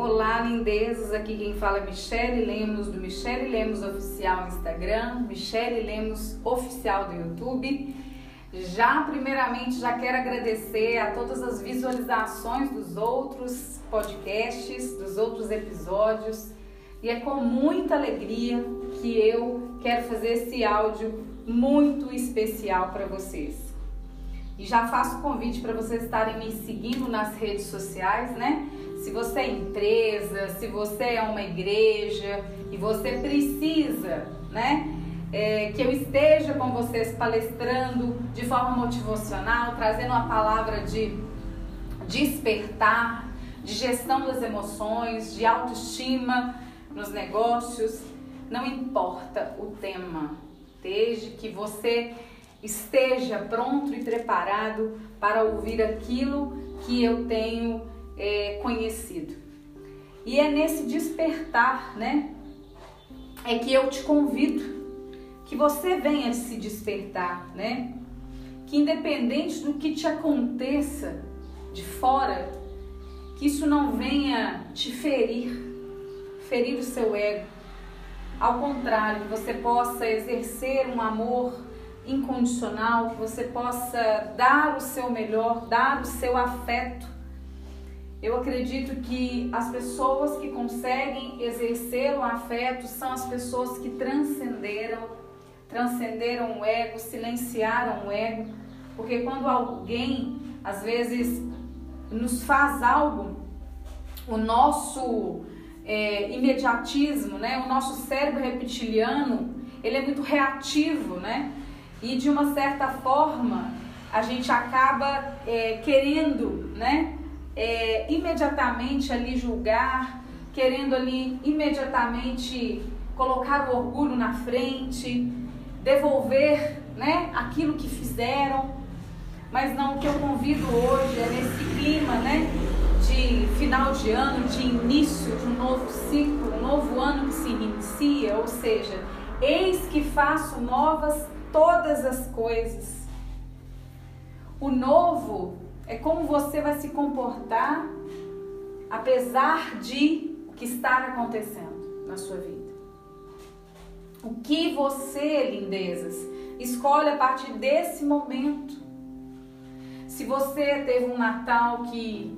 Olá, lindezas! Aqui quem fala é Michele Lemos, do Michele Lemos Oficial Instagram, Michele Lemos Oficial do YouTube. Já, primeiramente, já quero agradecer a todas as visualizações dos outros podcasts, dos outros episódios. E é com muita alegria que eu quero fazer esse áudio muito especial para vocês. E já faço o convite para vocês estarem me seguindo nas redes sociais, né? Se você é empresa, se você é uma igreja e você precisa, né? É, que eu esteja com vocês palestrando de forma motivacional, trazendo uma palavra de despertar, de gestão das emoções, de autoestima nos negócios. Não importa o tema, desde que você esteja pronto e preparado para ouvir aquilo que eu tenho é, conhecido. E é nesse despertar, né? É que eu te convido que você venha se despertar, né? Que independente do que te aconteça de fora, que isso não venha te ferir, ferir o seu ego. Ao contrário, que você possa exercer um amor incondicional, que você possa dar o seu melhor, dar o seu afeto eu acredito que as pessoas que conseguem exercer o afeto são as pessoas que transcenderam, transcenderam o ego, silenciaram o ego, porque quando alguém às vezes nos faz algo, o nosso é, imediatismo, né, o nosso cérebro reptiliano, ele é muito reativo, né? E de uma certa forma a gente acaba é, querendo, né? É, imediatamente ali julgar, querendo ali imediatamente colocar o orgulho na frente, devolver né, aquilo que fizeram. Mas não, o que eu convido hoje é nesse clima né, de final de ano, de início de um novo ciclo, um novo ano que se inicia, ou seja, eis que faço novas todas as coisas. O novo é como você vai se comportar apesar de o que está acontecendo na sua vida. O que você, lindezas, escolhe a partir desse momento. Se você teve um Natal que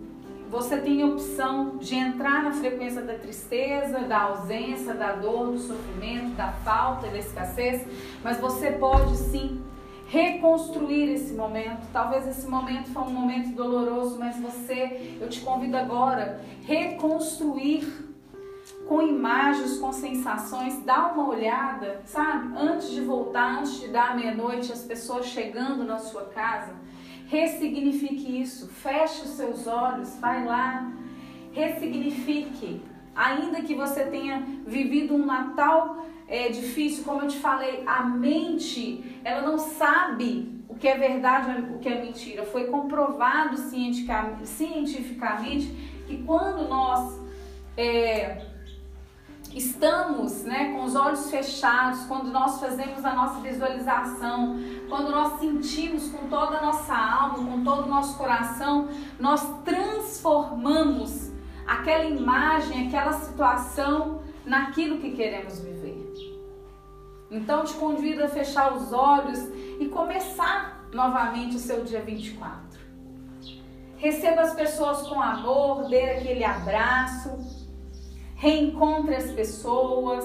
você tem a opção de entrar na frequência da tristeza, da ausência, da dor, do sofrimento, da falta, da escassez, mas você pode sim reconstruir esse momento. Talvez esse momento foi um momento doloroso, mas você, eu te convido agora, reconstruir com imagens, com sensações, dá uma olhada, sabe? Antes de voltar, antes de dar meia-noite, as pessoas chegando na sua casa, ressignifique isso, feche os seus olhos, vai lá, ressignifique. Ainda que você tenha vivido um Natal é difícil, como eu te falei, a mente, ela não sabe o que é verdade o que é mentira. Foi comprovado cientificamente que quando nós é, estamos né, com os olhos fechados, quando nós fazemos a nossa visualização, quando nós sentimos com toda a nossa alma, com todo o nosso coração, nós transformamos aquela imagem, aquela situação naquilo que queremos viver. Então te convido a fechar os olhos e começar novamente o seu dia 24. Receba as pessoas com amor, dê aquele abraço, reencontre as pessoas.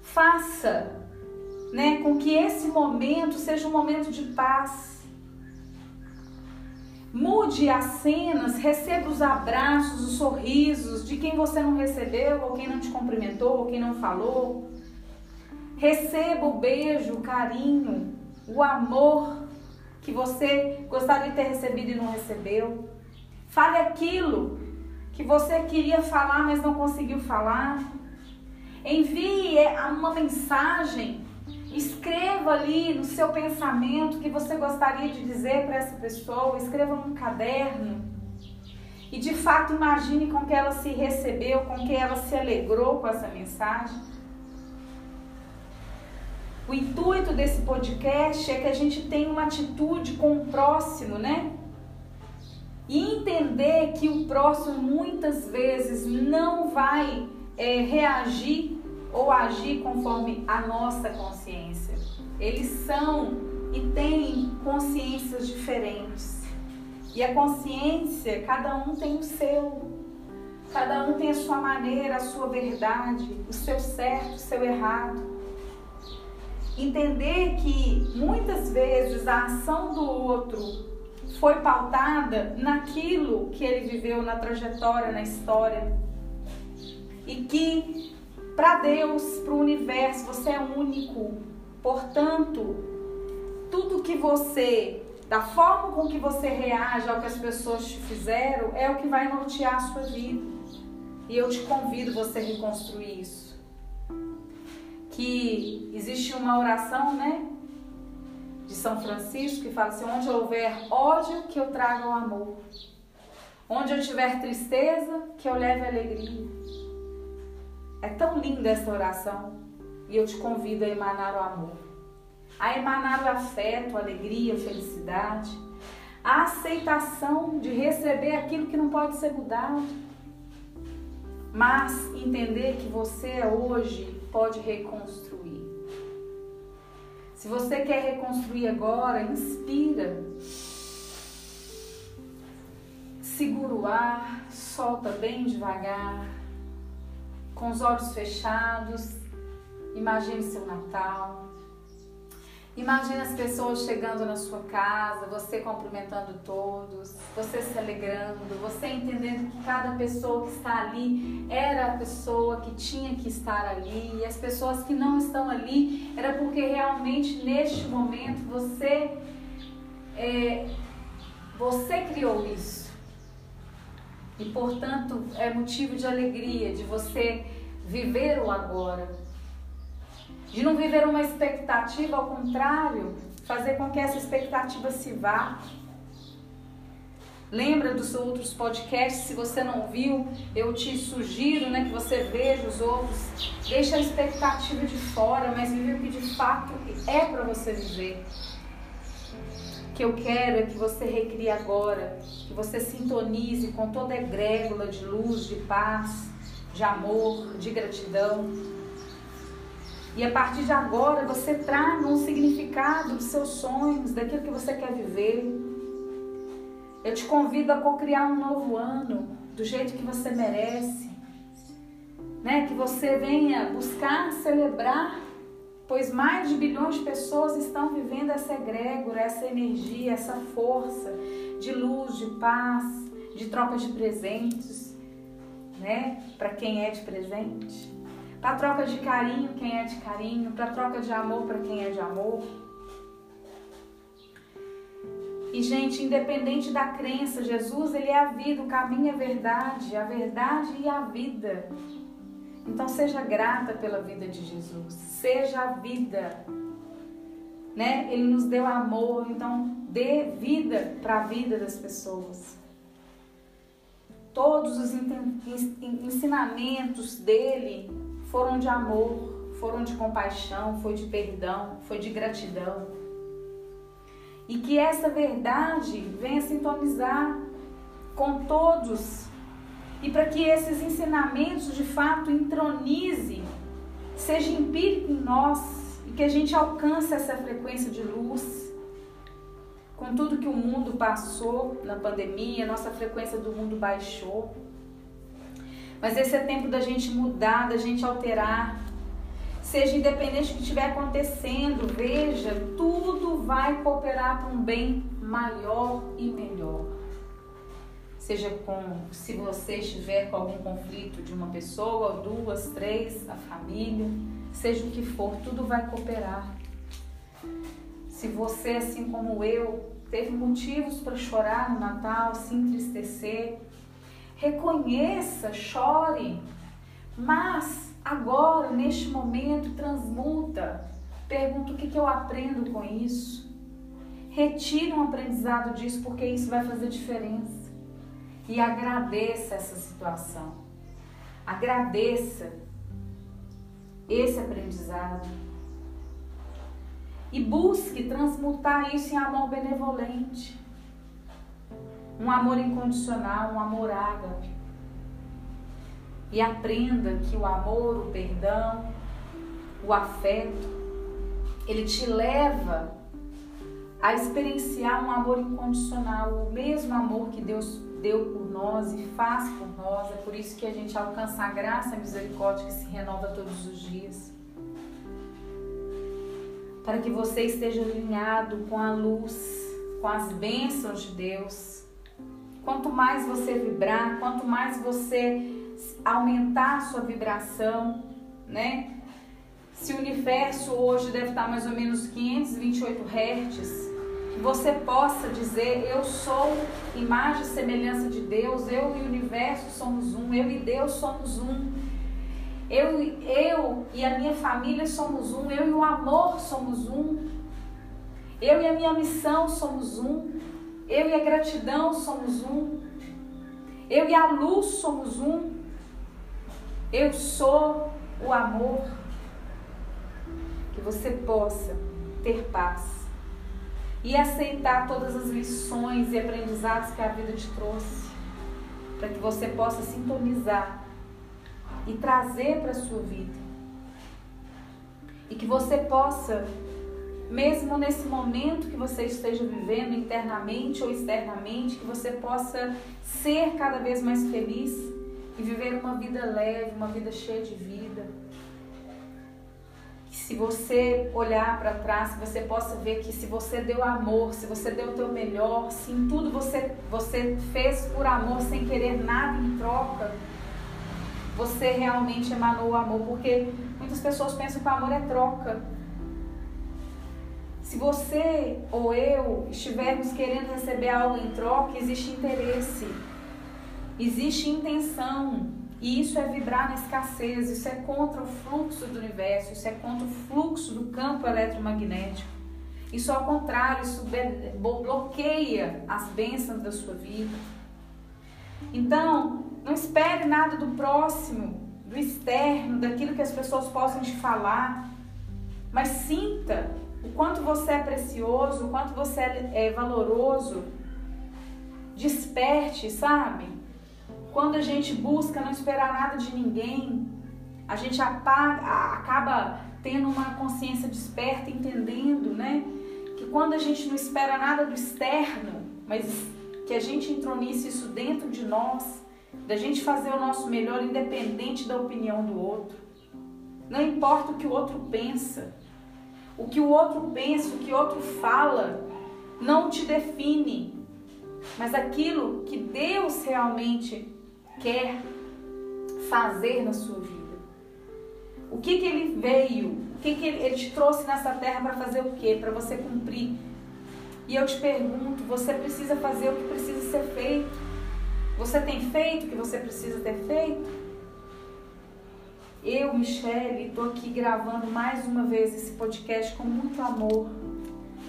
Faça né, com que esse momento seja um momento de paz. Mude as cenas, receba os abraços, os sorrisos de quem você não recebeu, ou quem não te cumprimentou, ou quem não falou. Receba o beijo, o carinho, o amor que você gostaria de ter recebido e não recebeu. Fale aquilo que você queria falar, mas não conseguiu falar. Envie uma mensagem. Escreva ali no seu pensamento o que você gostaria de dizer para essa pessoa. Escreva num caderno. E de fato imagine com que ela se recebeu, com que ela se alegrou com essa mensagem. O intuito desse podcast é que a gente tenha uma atitude com o próximo, né? E entender que o próximo muitas vezes não vai é, reagir ou agir conforme a nossa consciência. Eles são e têm consciências diferentes. E a consciência, cada um tem o seu. Cada um tem a sua maneira, a sua verdade, o seu certo, o seu errado. Entender que muitas vezes a ação do outro foi pautada naquilo que ele viveu na trajetória, na história. E que para Deus, para o universo, você é único. Portanto, tudo que você, da forma com que você reage ao que as pessoas te fizeram, é o que vai nortear a sua vida. E eu te convido você a reconstruir isso que existe uma oração, né? De São Francisco que fala assim: onde houver ódio, que eu traga o amor. Onde eu tiver tristeza, que eu leve alegria. É tão linda essa oração. E eu te convido a emanar o amor, a emanar o afeto, alegria, felicidade, a aceitação de receber aquilo que não pode ser mudado, mas entender que você hoje pode reconstruir. Se você quer reconstruir agora, inspira. Segura o ar, solta bem devagar, com os olhos fechados. Imagine seu Natal. Imagina as pessoas chegando na sua casa, você cumprimentando todos, você se alegrando, você entendendo que cada pessoa que está ali era a pessoa que tinha que estar ali, e as pessoas que não estão ali era porque realmente neste momento você é, você criou isso. E portanto é motivo de alegria de você viver o agora de não viver uma expectativa, ao contrário, fazer com que essa expectativa se vá. Lembra dos outros podcasts? Se você não viu, eu te sugiro né, que você veja os outros. Deixa a expectativa de fora, mas vive o que de fato é para você viver. Que eu quero é que você recrie agora, que você sintonize com toda a egrégula de luz, de paz, de amor, de gratidão e a partir de agora você traga um significado dos seus sonhos, daquilo que você quer viver. Eu te convido a co-criar um novo ano do jeito que você merece. Né? Que você venha buscar celebrar, pois mais de bilhões de pessoas estão vivendo essa egrégora, essa energia, essa força de luz, de paz, de troca de presentes, né? Para quem é de presente para troca de carinho, quem é de carinho, para troca de amor, para quem é de amor. E gente, independente da crença, Jesus, ele é a vida, o caminho é a verdade, a verdade e a vida. Então seja grata pela vida de Jesus. Seja a vida. Né? Ele nos deu amor, então dê vida para a vida das pessoas. Todos os ensinamentos dele foram de amor, foram de compaixão, foi de perdão, foi de gratidão. E que essa verdade venha sintonizar com todos e para que esses ensinamentos de fato entronize, seja empírico em nós e que a gente alcance essa frequência de luz. Com tudo que o mundo passou na pandemia, nossa frequência do mundo baixou. Mas esse é tempo da gente mudar, da gente alterar. Seja independente do que estiver acontecendo, veja, tudo vai cooperar para um bem maior e melhor. Seja com, se você estiver com algum conflito de uma pessoa, duas, três, a família, seja o que for, tudo vai cooperar. Se você, assim como eu, teve motivos para chorar no Natal, se entristecer, reconheça, chore, mas agora, neste momento, transmuta. Pergunta o que, que eu aprendo com isso. Retire um aprendizado disso, porque isso vai fazer diferença. E agradeça essa situação. Agradeça esse aprendizado. E busque transmutar isso em amor benevolente. um amor incondicional, um amor ágape. E aprenda que o amor, o perdão, o afeto, ele te leva a experienciar um amor incondicional, o mesmo amor que Deus deu por nós e faz por nós. É por isso que a gente alcança a graça e a misericórdia que se renova todos os dias. Para que você esteja alinhado com a luz, com as bênçãos de Deus. Quanto mais você vibrar, quanto mais você aumentar a sua vibração, né? Se o universo hoje deve estar mais ou menos 528 Hz, que você possa dizer: Eu sou imagem e semelhança de Deus, eu e o universo somos um, eu e Deus somos um. Eu, eu e a minha família somos um, eu e o amor somos um. Eu e a minha missão somos um. Eu e a gratidão somos um. Eu e a luz somos um. Eu sou o amor. Que você possa ter paz e aceitar todas as lições e aprendizados que a vida te trouxe, para que você possa sintonizar e trazer para a sua vida. E que você possa, mesmo nesse momento que você esteja vivendo internamente ou externamente, que você possa ser cada vez mais feliz e viver uma vida leve, uma vida cheia de vida. Se você olhar para trás, você possa ver que se você deu amor, se você deu o teu melhor, se em tudo você, você fez por amor sem querer nada em troca, você realmente emanou o amor, porque muitas pessoas pensam que o amor é troca. Se você ou eu estivermos querendo receber algo em troca, existe interesse. Existe intenção. E isso é vibrar na escassez, isso é contra o fluxo do universo, isso é contra o fluxo do campo eletromagnético. Isso ao contrário, isso bloqueia as bênçãos da sua vida. Então, não espere nada do próximo, do externo, daquilo que as pessoas possam te falar, mas sinta o quanto você é precioso, o quanto você é valoroso. Desperte, sabe? Quando a gente busca não esperar nada de ninguém, a gente apaga, acaba tendo uma consciência desperta, entendendo, né? Que quando a gente não espera nada do externo, mas que a gente intronice isso dentro de nós, da gente fazer o nosso melhor independente da opinião do outro. Não importa o que o outro pensa. O que o outro pensa, o que o outro fala, não te define. Mas aquilo que Deus realmente quer fazer na sua vida. O que, que ele veio? O que, que ele, ele te trouxe nessa terra para fazer o quê? Para você cumprir. E eu te pergunto, você precisa fazer o que precisa ser feito? Você tem feito o que você precisa ter feito? Eu, Michelle, estou aqui gravando mais uma vez esse podcast com muito amor.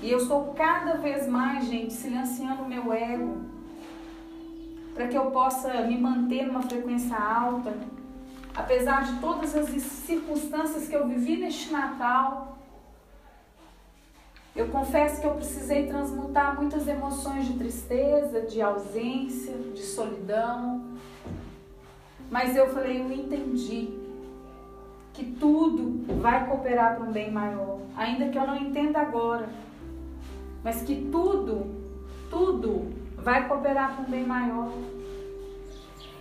E eu estou cada vez mais, gente, silenciando o meu ego para que eu possa me manter numa frequência alta. Apesar de todas as circunstâncias que eu vivi neste Natal, eu confesso que eu precisei transmutar muitas emoções de tristeza, de ausência, de solidão. Mas eu falei, eu entendi que tudo vai cooperar para um bem maior, ainda que eu não entenda agora. Mas que tudo, tudo vai cooperar para um bem maior.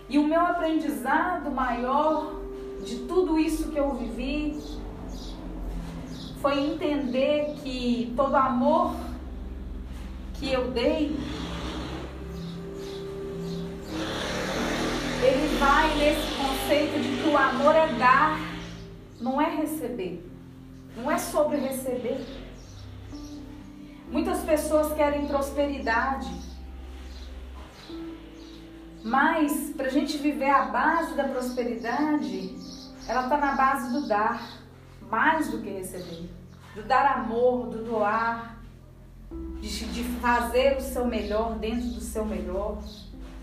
E o meu aprendizado maior de tudo isso que eu vivi foi entender que todo amor que eu dei, ele vai nesse conceito de que o amor é dar, não é receber. Não é sobre receber. Muitas pessoas querem prosperidade, mas para a gente viver a base da prosperidade, ela está na base do dar, mais do que receber. Do dar amor, do doar, de, fazer o seu melhor dentro do seu melhor,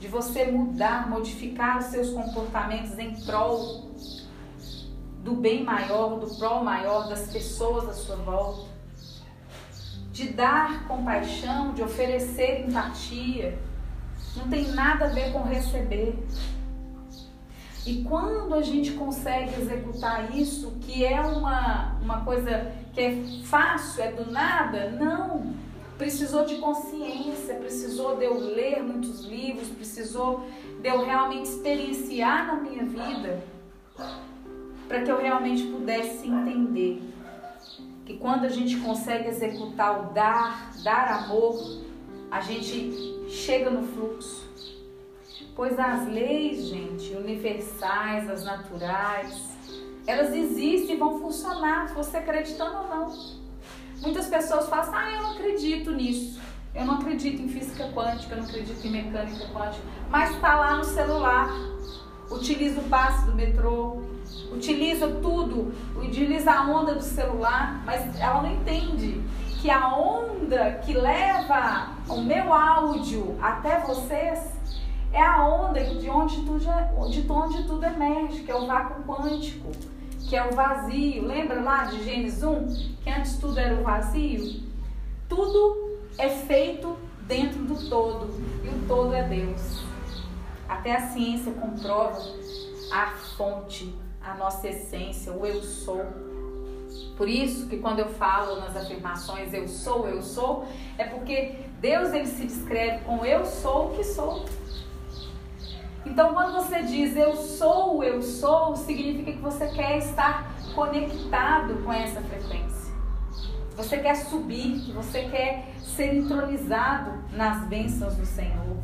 de você mudar, modificar os seus comportamentos em prol do bem maior, do prol maior das pessoas à sua volta. De dar compaixão, de oferecer empatia Não tem nada a ver com receber. E quando a gente consegue executar isso, que é uma, uma coisa que é fácil, é do nada, não. Precisou de consciência, precisou de eu ler muitos livros, precisou de eu realmente experienciar na minha vida, para que eu realmente pudesse entender que quando a gente consegue executar o dar, dar amor, a gente chega no fluxo. Pois as leis, gente, universais, as naturais, elas existem e vão funcionar, se você acreditando ou não. Muitas pessoas falam assim, ah, eu não acredito nisso. Eu não acredito em física quântica, eu não acredito em mecânica quântica. Mas está lá no celular. Utiliza o passe do metrô, utiliza tudo, utiliza a onda do celular, mas ela não entende que a onda que leva o meu áudio até vocês é a onda de onde tudo, de onde tudo emerge, que é o vácuo quântico, que é o vazio. Lembra lá de Gênesis 1, que antes tudo era o vazio? Tudo é feito dentro do todo, e o todo é Deus. Até a ciência comprova a fonte, a nossa essência, o eu sou. Por isso que quando eu falo nas afirmações eu sou, eu sou, é porque Deus ele se descreve com eu sou o que sou. Então, quando você diz eu sou, eu sou, significa que você quer estar conectado com essa frequência. Você quer subir, você quer ser entronizado nas bênçãos do Senhor.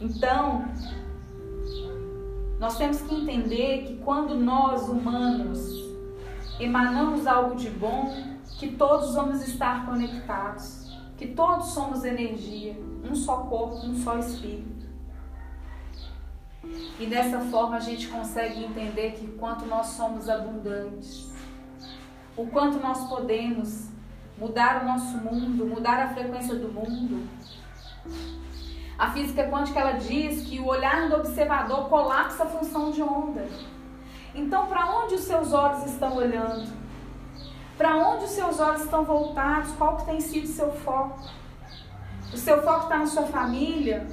Então, nós temos que entender que quando nós humanos emanamos algo de bom, que todos vamos estar conectados, que todos somos energia, um só corpo, um só espírito. E dessa forma a gente consegue entender que quanto nós somos abundantes, o quanto nós podemos mudar o nosso mundo, mudar a frequência do mundo. A física quântica ela diz que o olhar do observador colapsa a função de onda. Então, para onde os seus olhos estão olhando? Para onde os seus olhos estão voltados? Qual que tem sido o seu foco? O seu foco está na sua família?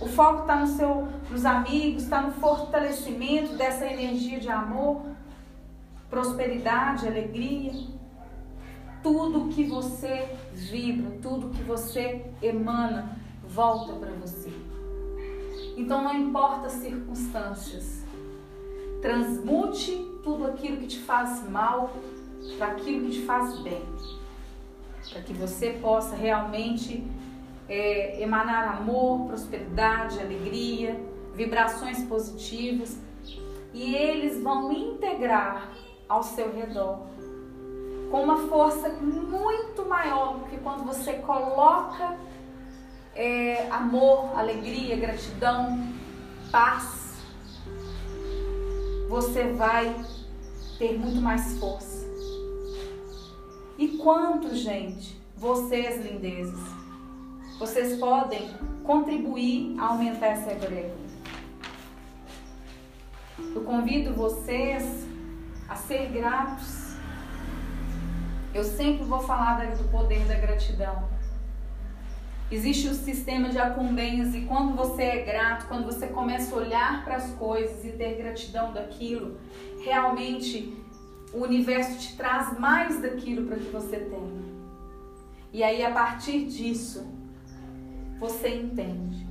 O foco está no seu, nos amigos, está no fortalecimento dessa energia de amor, prosperidade, alegria. Tudo que você vibra, tudo que você emana, volta para você. Então não importa as circunstâncias, transmute tudo aquilo que te faz mal para aquilo que te faz bem, para que você possa realmente é, emanar amor, prosperidade, alegria, vibrações positivas e eles vão integrar ao seu redor com uma força muito maior do que quando você coloca é, amor, alegria, gratidão, paz. Você vai ter muito mais força. E quanto, gente, vocês, lindezas, vocês podem contribuir a aumentar essa egrégora. Eu convido vocês a ser gratos. Eu sempre vou falar do poder da gratidão. Existe o sistema de acumbens e quando você é grato, quando você começa a olhar para as coisas e ter gratidão daquilo, realmente o universo te traz mais daquilo para que você tenha. E aí a partir disso, você entende.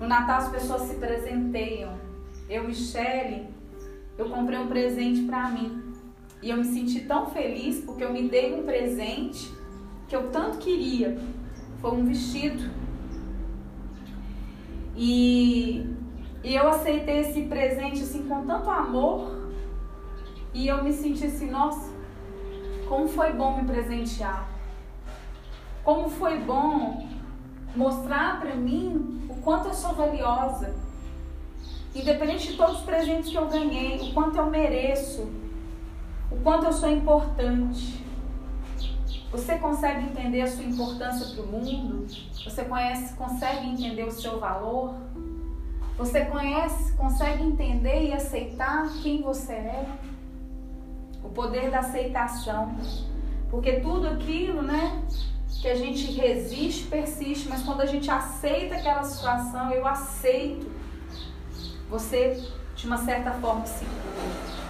No Natal as pessoas se presenteiam. Eu, Michele, eu comprei um presente para mim. E eu me senti tão feliz porque eu me dei um presente que eu tanto queria. Foi um vestido. E, eu aceitei esse presente assim com tanto amor. E eu me senti assim, nossa, como foi bom me presentear. Como foi bom mostrar para mim o quanto eu sou valiosa. Independente de todos os presentes que eu ganhei, o quanto eu mereço, o quanto eu sou importante. Você consegue entender a sua importância para o mundo? Você conhece, consegue entender o seu valor? Você conhece, consegue entender e aceitar quem você é? O poder da aceitação. Porque tudo aquilo, né, que a gente resiste, persiste, mas quando a gente aceita aquela situação, eu aceito, você de uma certa forma se cura.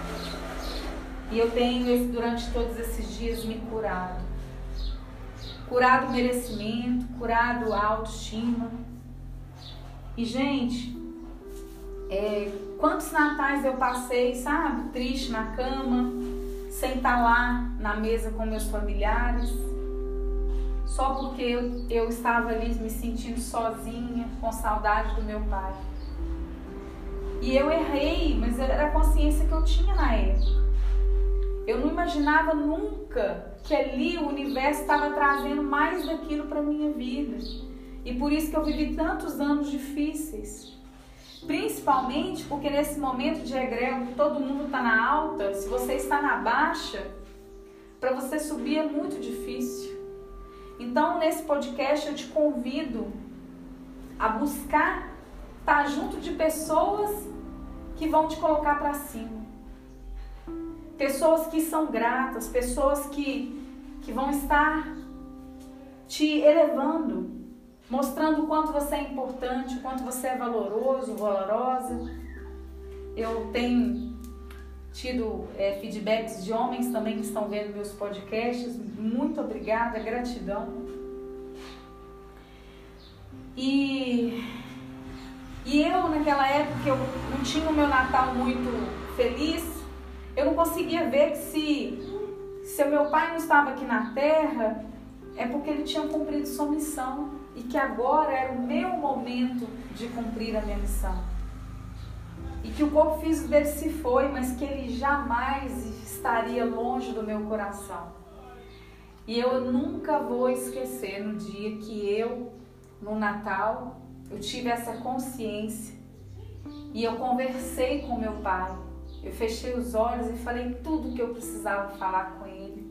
E eu tenho durante todos esses dias me curado. Curado o merecimento, curado a autoestima. E gente, é, quantos natais eu passei, sabe, triste na cama, sem estar lá na mesa com meus familiares, só porque eu, eu estava ali me sentindo sozinha, com saudade do meu pai. E eu errei, mas era a consciência que eu tinha na época. Eu não imaginava nunca que ali o universo estava trazendo mais daquilo para minha vida. E por isso que eu vivi tantos anos difíceis. Principalmente porque nesse momento de egrego, todo mundo está na alta, se você está na baixa, para você subir é muito difícil. Então, nesse podcast, eu te convido a buscar estar tá junto de pessoas que vão te colocar para cima. Pessoas que são gratas, pessoas que, que vão estar te elevando, mostrando o quanto você é importante, o quanto você é valoroso, valorosa. Eu tenho tido é, feedbacks de homens também que estão vendo meus podcasts. Muito obrigada, gratidão. E, e eu, naquela época, eu não tinha o meu Natal muito feliz. Eu não conseguia ver que se, se o meu pai não estava aqui na terra, é porque ele tinha cumprido sua missão e que agora era o meu momento de cumprir a minha missão. E que o corpo físico dele se foi, mas que ele jamais estaria longe do meu coração. E eu nunca vou esquecer no dia que eu, no Natal, eu tive essa consciência e eu conversei com meu pai. Eu fechei os olhos e falei tudo que eu precisava falar com ele.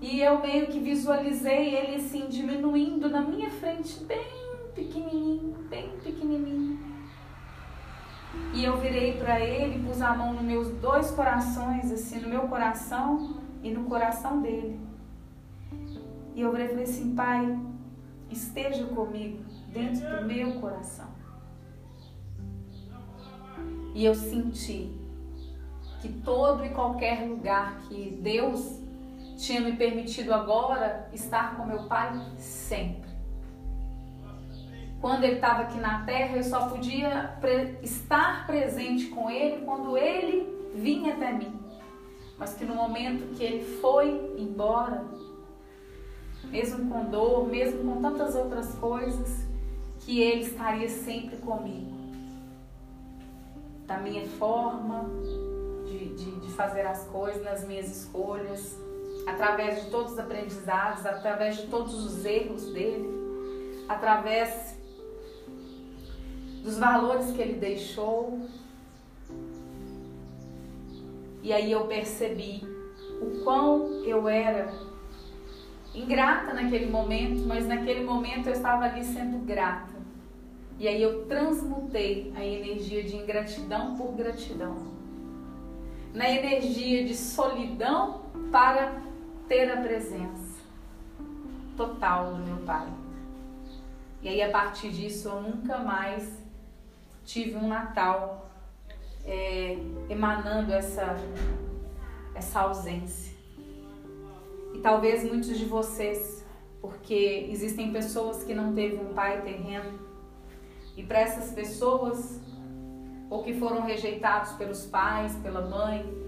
E eu meio que visualizei ele assim diminuindo na minha frente, bem pequenininho, bem pequenininho. E eu virei para ele, pus a mão nos meus dois corações, assim, no meu coração e no coração dele. E eu falei assim, pai, esteja comigo dentro do meu coração. E eu senti que todo e qualquer lugar que Deus tinha me permitido agora estar com meu pai sempre. Quando ele estava aqui na terra, eu só podia pre estar presente com ele quando ele vinha até mim. Mas que no momento que ele foi embora, mesmo com dor, mesmo com tantas outras coisas, que ele estaria sempre comigo. Da minha forma de, de, de fazer as coisas, nas minhas escolhas, através de todos os aprendizados, através de todos os erros dele, através dos valores que ele deixou. E aí eu percebi o quão eu era ingrata naquele momento, mas naquele momento eu estava ali sendo grata. E aí eu transmutei a energia de ingratidão por gratidão. Na energia de solidão para ter a presença total do meu Pai. E aí, a partir disso, eu nunca mais tive um Natal é, emanando essa, essa ausência. E talvez muitos de vocês, porque existem pessoas que não teve um pai terreno, e para essas pessoas, ou que foram rejeitados pelos pais, pela mãe,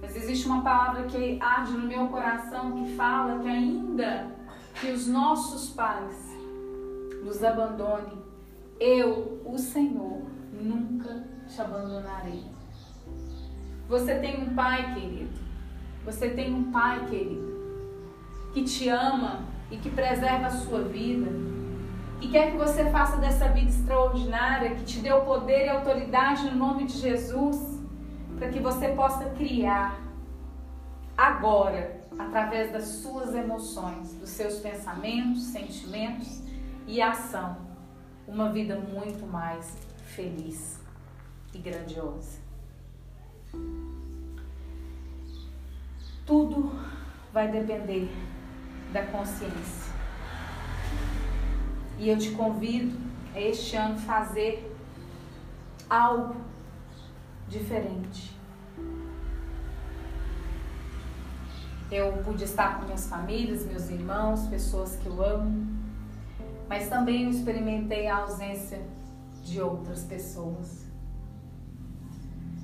mas existe uma palavra que arde no meu coração que fala que ainda que os nossos pais nos abandonem, eu, o Senhor, nunca te abandonarei. Você tem um pai, querido. Você tem um pai, querido, que te ama e que preserva a sua vida. E quer que você faça dessa vida extraordinária, que te deu poder e autoridade no nome de Jesus para que você possa criar agora, através das suas emoções, dos seus pensamentos, sentimentos e ação, uma vida muito mais feliz e grandiosa. Tudo vai depender da consciência. E eu te convido a este ano fazer algo diferente. Eu pude estar com minhas famílias, meus irmãos, pessoas que eu amo, mas também eu experimentei a ausência de outras pessoas.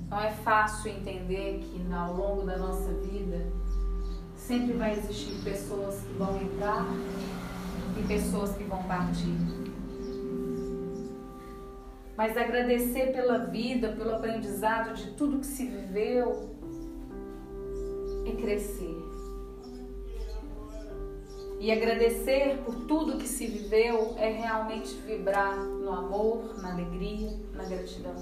Não é fácil entender que ao longo da nossa vida sempre vai existir pessoas que vão entrar e pessoas que vão partir. Mas agradecer pela vida, pelo aprendizado de tudo que se viveu, é crescer. E agradecer por tudo que se viveu é realmente vibrar no amor, na alegria, na gratidão.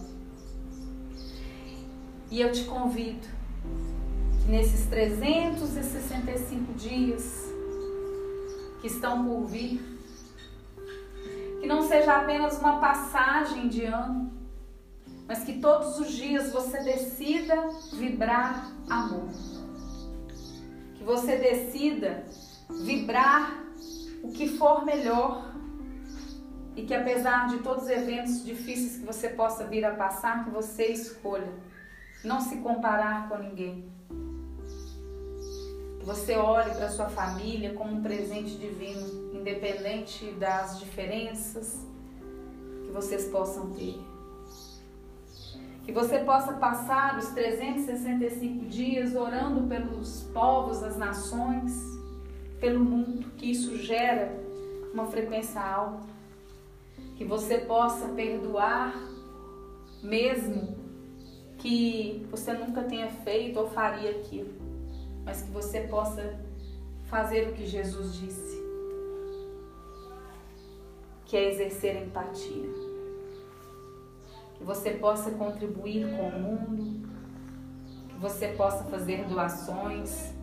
E eu te convido que nesses 365 dias que estão por vir, que não seja apenas uma passagem de ano, mas que todos os dias você decida vibrar amor. Que você decida vibrar o que for melhor e que apesar de todos os eventos difíceis que você possa vir a passar, que você escolha não se comparar com ninguém. Você olhe para sua família como um presente divino, independente das diferenças que vocês possam ter. Que você possa passar os 365 dias orando pelos povos, as nações, pelo mundo, que isso gera uma frequência alta. Que você possa perdoar mesmo que você nunca tenha feito ou faria aquilo, mas que você possa fazer o que Jesus disse, que é exercer empatia. Que você possa contribuir com o mundo, que você possa fazer doações,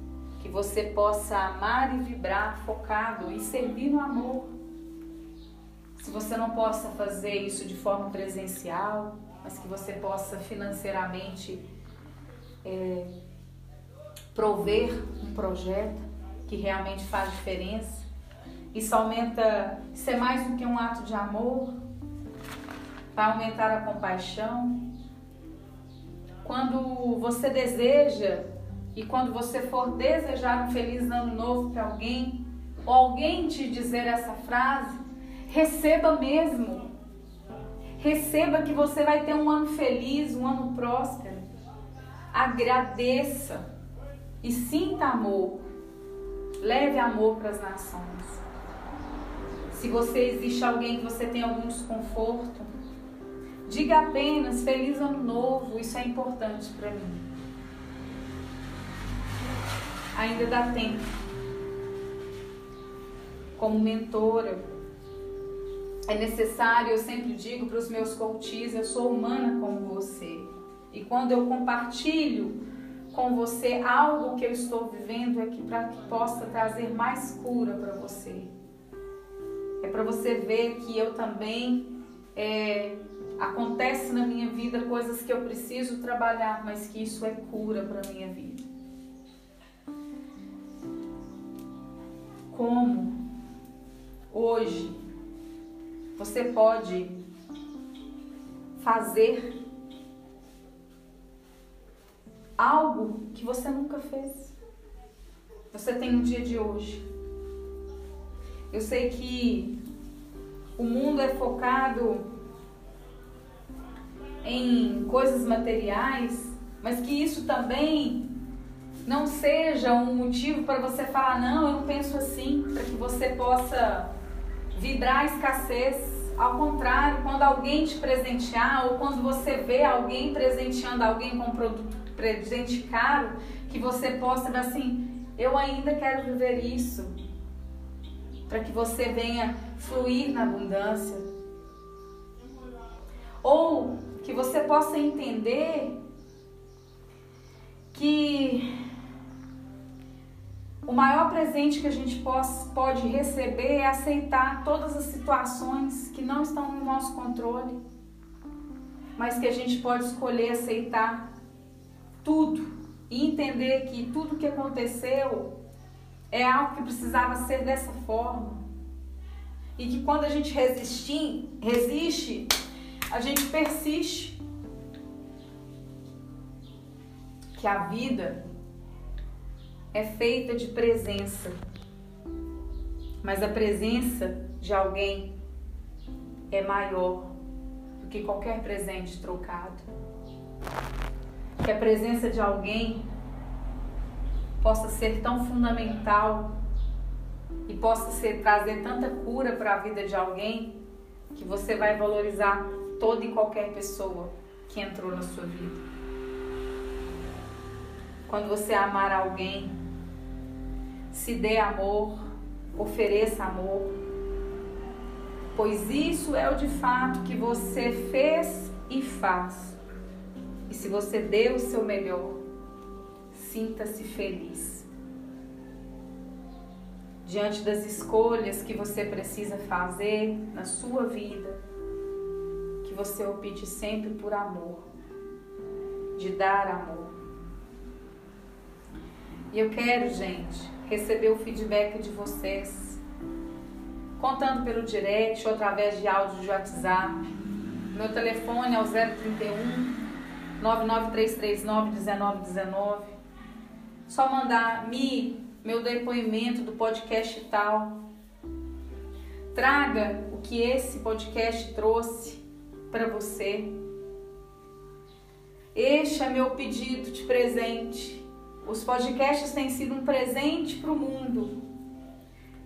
que você possa amar e vibrar focado e servir no amor. Se você não possa fazer isso de forma presencial, mas que você possa financeiramente é, prover um projeto que realmente faz diferença. Isso aumenta, isso é mais do que um ato de amor, vai aumentar a compaixão. Quando você deseja e quando você for desejar um feliz ano novo para alguém, ou alguém te dizer essa frase, receba mesmo Receba que você vai ter um ano feliz, um ano próspero. Agradeça e sinta amor. Leve amor para as nações. Se você existe alguém que você tem algum desconforto, diga apenas feliz ano novo, isso é importante para mim. Ainda dá tempo. Como mentora, é necessário, eu sempre digo para os meus coaches, eu sou humana como você. E quando eu compartilho com você algo que eu estou vivendo, é que para que possa trazer mais cura para você. É para você ver que eu também é, acontece na minha vida coisas que eu preciso trabalhar, mas que isso é cura para minha vida. Como hoje você pode fazer algo que você nunca fez. Você tem o dia de hoje. Eu sei que o mundo é focado em coisas materiais, mas que isso também não seja um motivo para você falar, não, eu não penso assim, para que você possa vibrar a escassez. Ao contrário, quando alguém te presentear ou quando você vê alguém presenteando alguém com um produto presente caro, que você possa ver assim, eu ainda quero viver isso. Para que você venha fluir na abundância. Ou que você possa entender que o maior presente que a gente pode receber é aceitar todas as situações que não estão no nosso controle, mas que a gente pode escolher aceitar tudo e entender que tudo que aconteceu é algo que precisava ser dessa forma. E que quando a gente resistir, resiste, a gente persiste. Que a vida é feita de presença. Mas a presença de alguém é maior do que qualquer presente trocado. Que a presença de alguém possa ser tão fundamental e possa ser trazer tanta cura para a vida de alguém que você vai valorizar toda e qualquer pessoa que entrou na sua vida. Quando você amar alguém, se dê amor, ofereça amor, pois isso é o de fato que você fez e faz. E se você deu o seu melhor, sinta-se feliz. Diante das escolhas que você precisa fazer na sua vida, que você opte sempre por amor, de dar amor. E eu quero, gente, receber o feedback de vocês, contando pelo direct ou através de áudio de WhatsApp. Meu telefone é o 031 99339 1919. Só mandar me meu depoimento do podcast tal. Traga o que esse podcast trouxe para você. Este é meu pedido de presente. Os podcasts têm sido um presente para o mundo.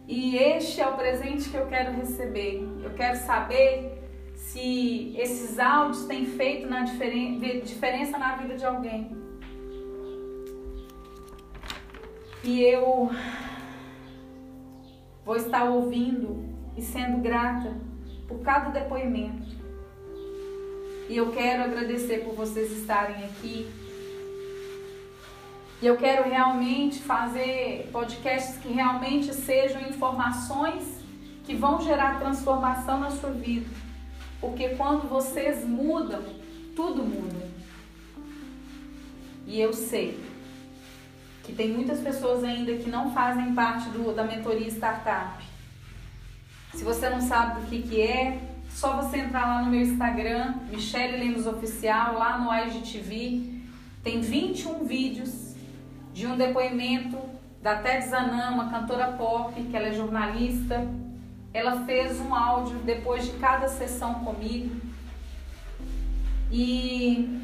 E este é o presente que eu quero receber. Eu quero saber se esses áudios têm feito na diferen diferença na vida de alguém. E eu vou estar ouvindo e sendo grata por cada depoimento. E eu quero agradecer por vocês estarem aqui. E eu quero realmente fazer podcasts que realmente sejam informações que vão gerar transformação na sua vida. Porque quando vocês mudam, tudo muda. E eu sei que tem muitas pessoas ainda que não fazem parte do, da mentoria startup. Se você não sabe do que, que é, só você entrar lá no meu Instagram, Michelle Lemos Oficial, lá no IGTV. Tem 21 vídeos de um depoimento da Ted uma cantora pop, que ela é jornalista. Ela fez um áudio depois de cada sessão comigo. E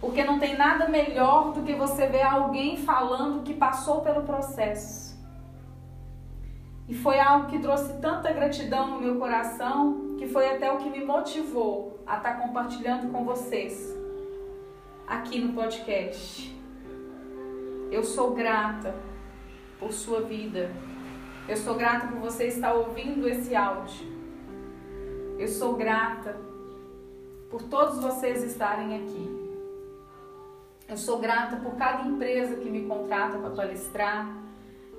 porque não tem nada melhor do que você ver alguém falando que passou pelo processo. E foi algo que trouxe tanta gratidão no meu coração, que foi até o que me motivou a estar compartilhando com vocês aqui no podcast. Eu sou grata por sua vida. Eu sou grata por você estar ouvindo esse áudio. Eu sou grata por todos vocês estarem aqui. Eu sou grata por cada empresa que me contrata para palestrar.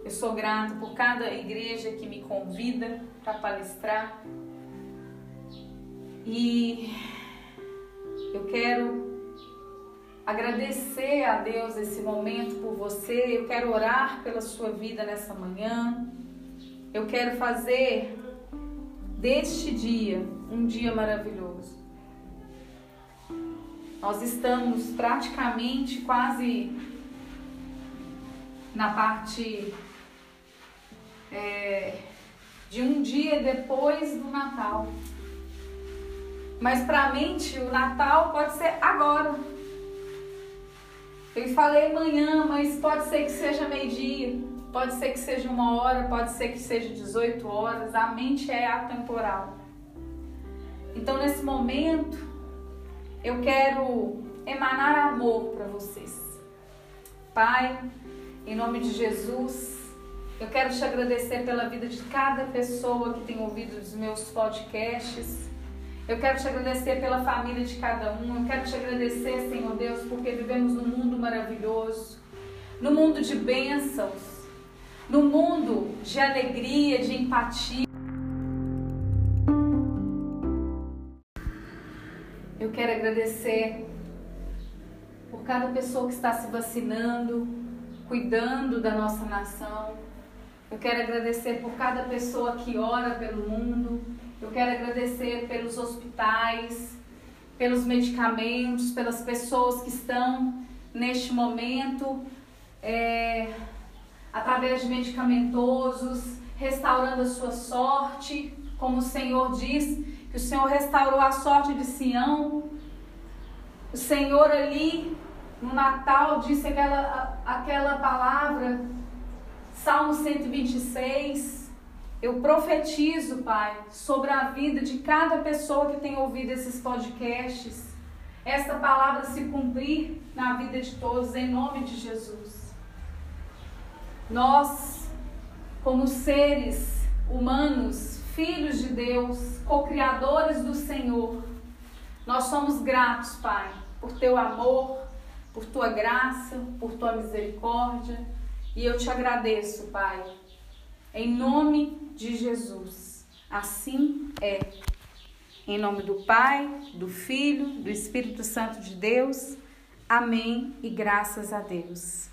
Eu sou grata por cada igreja que me convida para palestrar. E eu quero agradecer a Deus esse momento por você. Eu quero orar pela sua vida nessa manhã. Eu quero fazer deste dia um dia maravilhoso. Nós estamos praticamente quase na parte é, de um dia depois do Natal. Mas para a mente o Natal pode ser agora. Eu falei amanhã, mas pode ser que seja meio-dia, pode ser que seja uma hora, pode ser que seja 18 horas. A mente é atemporal. Então, nesse momento, eu quero emanar amor para vocês. Pai, em nome de Jesus, eu quero te agradecer pela vida de cada pessoa que tem ouvido os meus podcasts. Eu quero te agradecer pela família de cada um. Eu quero te agradecer, Senhor Deus, porque vivemos num mundo maravilhoso, num mundo de bênçãos, num mundo de alegria, de empatia. Eu quero agradecer por cada pessoa que está se vacinando, cuidando da nossa nação, Eu quero agradecer por cada pessoa que ora pelo mundo. Eu quero agradecer pelos hospitais, pelos medicamentos, pelas pessoas que estão neste momento, é, através de medicamentosos, restaurando a sua sorte, como o Senhor diz, que o Senhor restaurou a sorte de Sião. O Senhor ali no Natal disse aquela, aquela palavra, Salmo 126. Eu profetizo, Pai, sobre a vida de cada pessoa que tem ouvido esses podcasts. Esta palavra se cumprir na vida de todos, em nome de Jesus. Nós, como seres humanos, filhos de Deus, co-criadores do Senhor, nós somos gratos, Pai, por teu amor, por tua graça, por tua misericórdia. E eu te agradeço, Pai, em nome de Jesus. Assim é. Em nome do Pai, do Filho, do Espírito Santo de Deus. Amém e graças a Deus.